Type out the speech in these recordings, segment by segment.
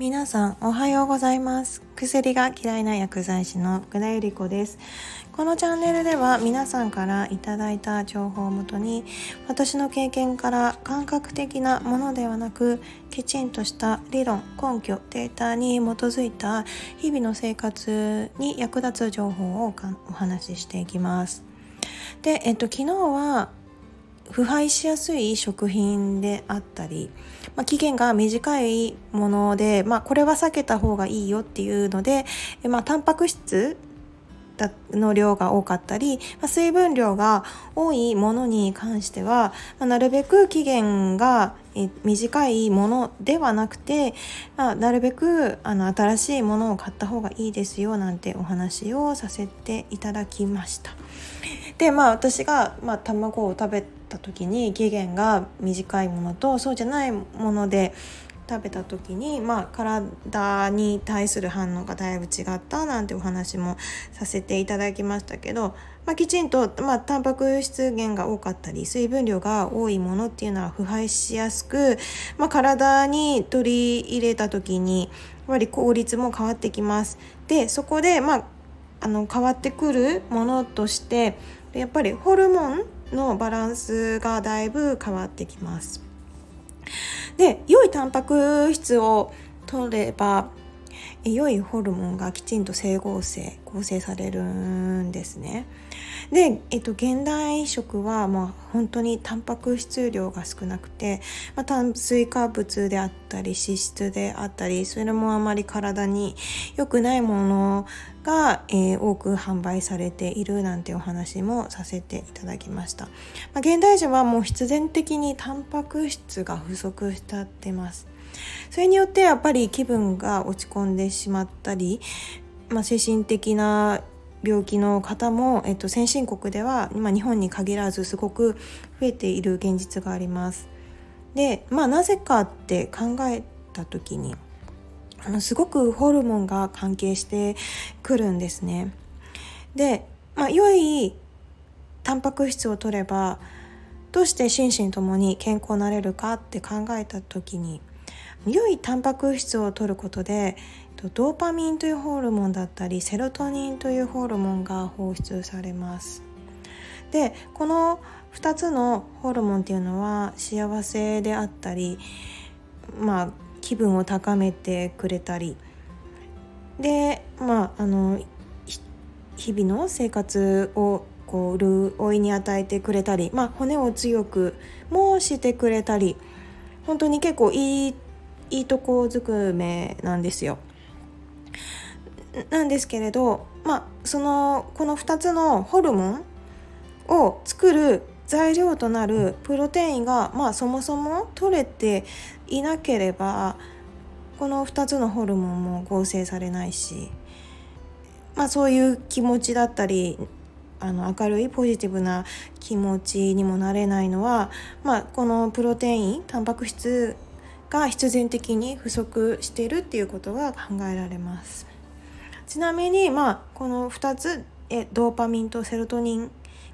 皆さんおはようございます。薬が嫌いな薬剤師の福田由里子です。このチャンネルでは皆さんからいただいた情報をもとに私の経験から感覚的なものではなくきちんとした理論根拠データに基づいた日々の生活に役立つ情報をお話ししていきます。で、えっと、昨日は腐敗しやすい食品であったり、まあ、期限が短いもので、まあ、これは避けた方がいいよっていうので、まあ、タンパク質の量が多かったり、まあ、水分量が多いものに関しては、まあ、なるべく期限が短いものではなくて、まあ、なるべくあの新しいものを買った方がいいですよなんてお話をさせていただきました。でまあ私が、まあ、卵を食べた時に期限が短いものとそうじゃないもので食べた時に、まあ、体に対する反応がだいぶ違ったなんてお話もさせていただきましたけど、まあ、きちんと、まあ、タンパク質源が多かったり水分量が多いものっていうのは腐敗しやすく、まあ、体に取り入れた時にやっぱり効率も変わってきます。でそこで、まあ、あの変わってくるものとしてやっぱりホルモンのバランスがだいぶ変わってきます。で良いタンパク質を取れば良いホルモンがきちんと整合性構成されるんですね。で、えっと、現代食はまあ本当にタンパク質量が少なくて、まあ、炭水化物であったり脂質であったりそれもあまり体に良くないものが、えー、多く販売されているなんてお話もさせていただきました、まあ、現代人はもう必然的にタンパク質が不足しちゃってます。それによってやっぱり気分が落ち込んでしまったり、まあ、精神的な病気の方も、えっと、先進国では、まあ、日本に限らずすごく増えている現実があります。でまあなぜかって考えた時にすごくホルモンが関係してくるんですね。で、まあ、良いタンパク質を取ればどうして心身ともに健康になれるかって考えた時に良いタンパク質を取ることでドーパミンというホルモンだったりセロトニンというホルモンが放出されます。でこの2つのホルモンっていうのは幸せであったりまあ気分を高めてくれたり。でまああの日々の生活をこう潤いに与えてくれたり、まあ、骨を強くもしてくれたり。本当に結構いいいいとこずくめなんですよ。なんですけれど、まあ、そのこの2つのホルモンを作る材料となるプロテインが、まあ、そもそも取れていなければこの2つのホルモンも合成されないし、まあ、そういう気持ちだったりあの明るいポジティブな気持ちにもなれないのは、まあ、このプロテインタンパク質が必然的に不足しているっていうことが考えられます。ちなみに、まあ、この2つえドーパミンとセロトニン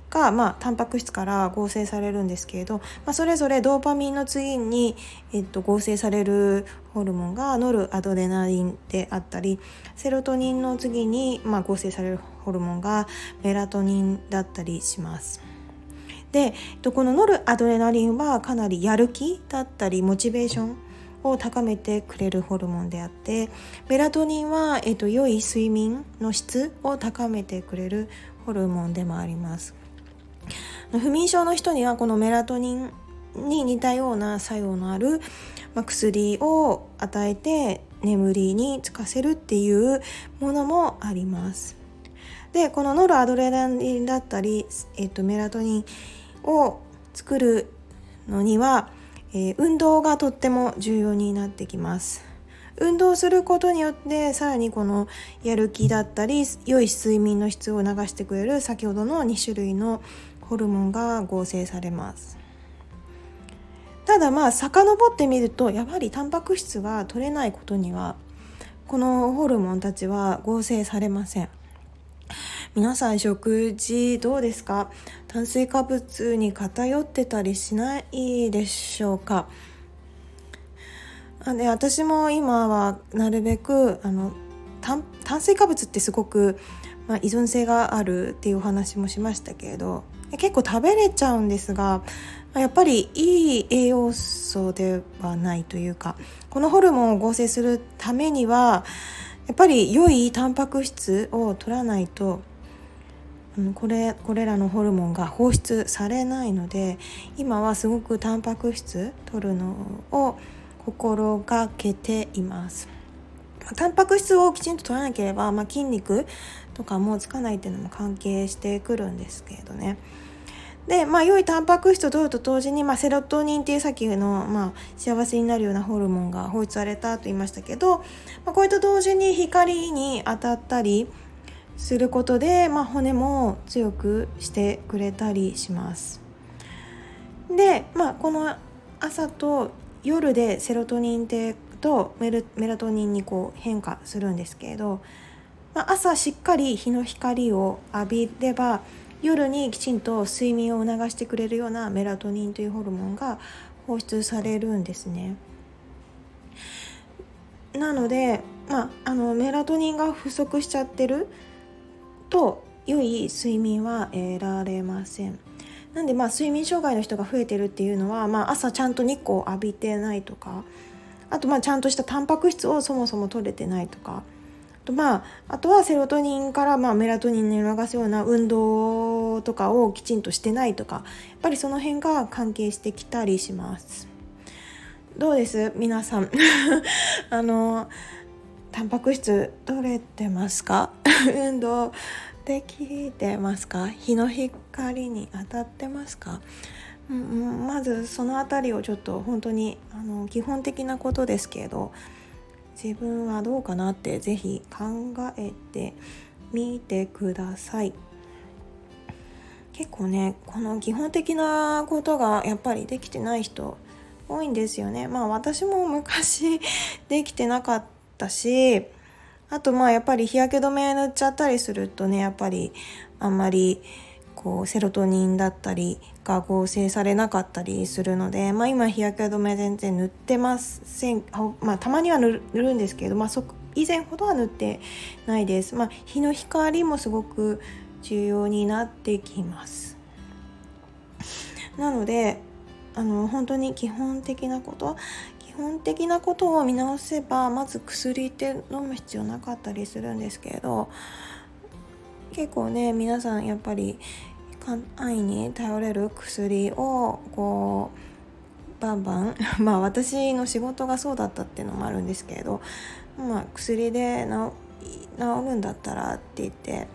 が、まあ、タンパク質から合成されるんですけれど、まあ、それぞれドーパミンの次に、えっと、合成されるホルモンがノルアドレナリンであったりセロトニンの次に、まあ、合成されるホルモンがメラトニンだったりします。でこのノルアドレナリンはかなりやる気だったりモチベーションを高めてくれるホルモンであってメラトニンは、えっと、良い睡眠の質を高めてくれるホルモンでもあります。不眠症の人にはこのメラトニンに似たような作用のある、まあ、薬を与えて眠りにつかせるっていうものもあります。でこのノルアドレナリンだったり、えっと、メラトニンを作るのにはえー、運動がとっても重要になってきます。運動することによってさらにこのやる気だったり良い睡眠の質を流してくれる先ほどの2種類のホルモンが合成されます。ただまあ遡ってみるとやはりタンパク質が取れないことにはこのホルモンたちは合成されません。皆さん食事どうですか？炭水化物に偏ってたりしないでしょうか？あで私も今はなるべくあの炭水化物ってすごく、まあ、依存性があるっていうお話もしましたけれど結構食べれちゃうんですがやっぱりいい栄養素ではないというかこのホルモンを合成するためにはやっぱり良いタンパク質を取らないとこれこれらのホルモンが放出されないので今はすごくタンパク質取るのを心がけています。タンパク質をきちんと取らなければ、まあ、筋肉とかもつかないっていうのも関係してくるんですけれどね。で、まあ、良いタンパク質を取ると同時に、まあ、セロトニンっていうさっきの、まあ、幸せになるようなホルモンが放出されたと言いましたけど、まあ、こういった同時に光に当たったりすることで、まあ、骨も強くしてくれたりします。で、まあ、この朝と夜でセロトニンってとメルメラトニンにこう変化するんですけれど、まあ、朝しっかり日の光を浴びれば夜にきちんと睡眠を促してくれるようなメラトニンというホルモンが放出されるんですね。なので、まあ、あのメラトニンが不足しちゃってると良い睡眠は得られません。なんでまあ睡眠障害の人が増えてるっていうのは、まあ、朝ちゃんと日光を浴びてないとかあとまあちゃんとしたタンパク質をそもそも取れてないとかとまあ、あとはセロトニンからまあメラトニンに促すような運動とかをきちんとしてないとかやっぱりその辺が関係してきたりします。どうです？皆さん あのタンパク質取れてますか？運動できてますか？日の光に当たってますか？うん、まずその辺りをちょっと本当にあの基本的なことですけど自分はどうかなって是非考えてみてください。結構ねこの基本的なことがやっぱりできてない人多いんですよね。まあ私も昔 できてなかったしあとまあやっぱり日焼け止め塗っちゃったりするとねやっぱりあんまりこうセロトニンだったりが合成されなかったりするので、まあ、今日焼け止め全然塗ってません、まあ、たまには塗るんですけど、まあ、そ以前ほどは塗ってないです、まあ、日の光もすごく重要になってきます。なのであの本当に基本的なこと本的なことを見直せばまず薬って飲む必要なかったりするんですけれど結構ね皆さんやっぱり安易に頼れる薬をこうバンバン まあ私の仕事がそうだったっていうのもあるんですけれど、まあ、薬で治るんだったらって言って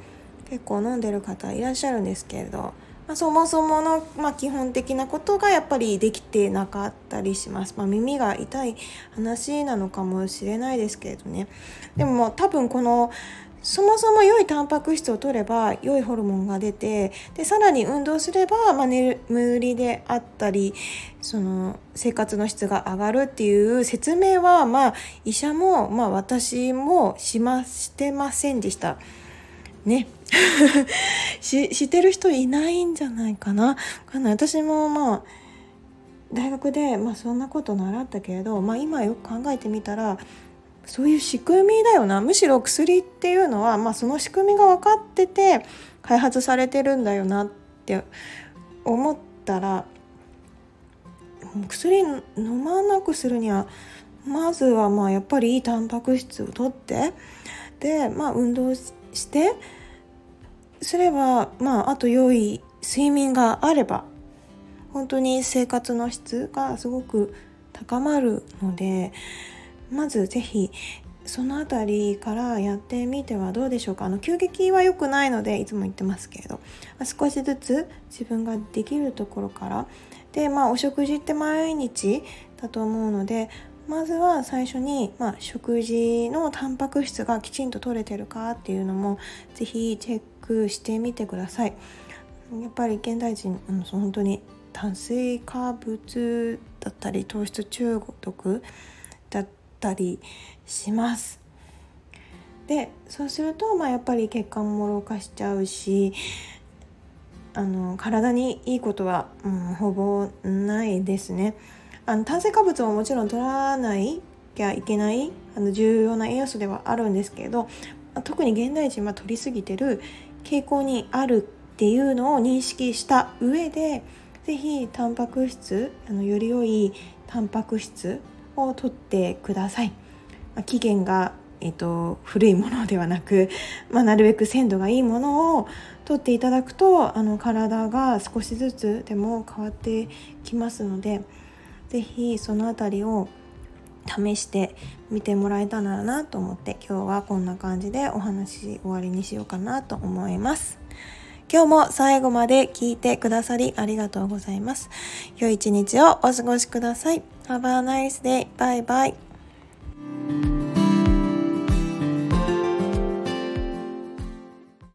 結構飲んでる方いらっしゃるんですけれど、まあ、そもそもの、まあ、基本的なことがやっぱりできてなかったりします、まあ、耳が痛い話なのかもしれないですけれどねでも多分このそもそも良いタンパク質を取れば良いホルモンが出てでさらに運動すれば、まあ、眠りであったりその生活の質が上がるっていう説明は、まあ、医者も、まあ、私もしましてませんでした。ね。し知ってる人いないんじゃないかな。かな私もまあ大学で、まあ、そんなこと習ったけれど、まあ、今よく考えてみたらそういう仕組みだよな。むしろ薬っていうのは、まあ、その仕組みが分かってて開発されてるんだよなって思ったら薬飲まなくするにはまずはまあやっぱりいいタンパク質をとってでまあ運動してしてすればまああと良い睡眠があれば本当に生活の質がすごく高まるのでまず是非その辺りからやってみてはどうでしょうか。あの急激は良くないのでいつも言ってますけれど少しずつ自分ができるところからでまあお食事って毎日だと思うのでまずは最初に、まあ、食事のタンパク質がきちんと取れてるかっていうのも是非チェックしてみてくださいやっぱり現代人あの本当に炭水化物だったり糖質中毒だったったりします。でそうすると、まあ、やっぱり血管も老化しちゃうしあの体にいいことは、うん、ほぼないですね。あの炭水化物ももちろん取らないきゃいけないあの重要な栄養素ではあるんですけれど特に現代人は取りすぎてる傾向にあるっていうのを認識した上で是非タンパク質あのより良いタンパク質を取ってください。ま、期限がえーと、古いものではなく、まあ、なるべく鮮度がいいものを取っていただくとあの体が少しずつでも変わってきますのでぜひその辺りを試してみてもらえたらなと思って今日はこんな感じでお話終わりにしようかなと思います。今日も最後まで聞いてくださりありがとうございます。良い一日をお過ごしください。Have a nice day. バイバイ